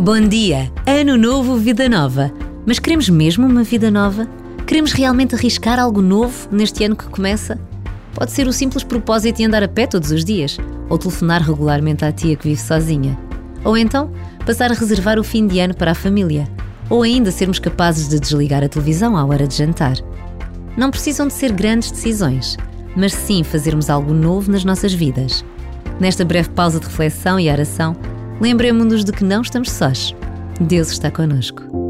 Bom dia! Ano novo, vida nova. Mas queremos mesmo uma vida nova? Queremos realmente arriscar algo novo neste ano que começa? Pode ser o simples propósito de andar a pé todos os dias, ou telefonar regularmente à tia que vive sozinha. Ou então, passar a reservar o fim de ano para a família. Ou ainda sermos capazes de desligar a televisão à hora de jantar. Não precisam de ser grandes decisões, mas sim fazermos algo novo nas nossas vidas. Nesta breve pausa de reflexão e oração, lembremos-nos de que não estamos sós. Deus está conosco.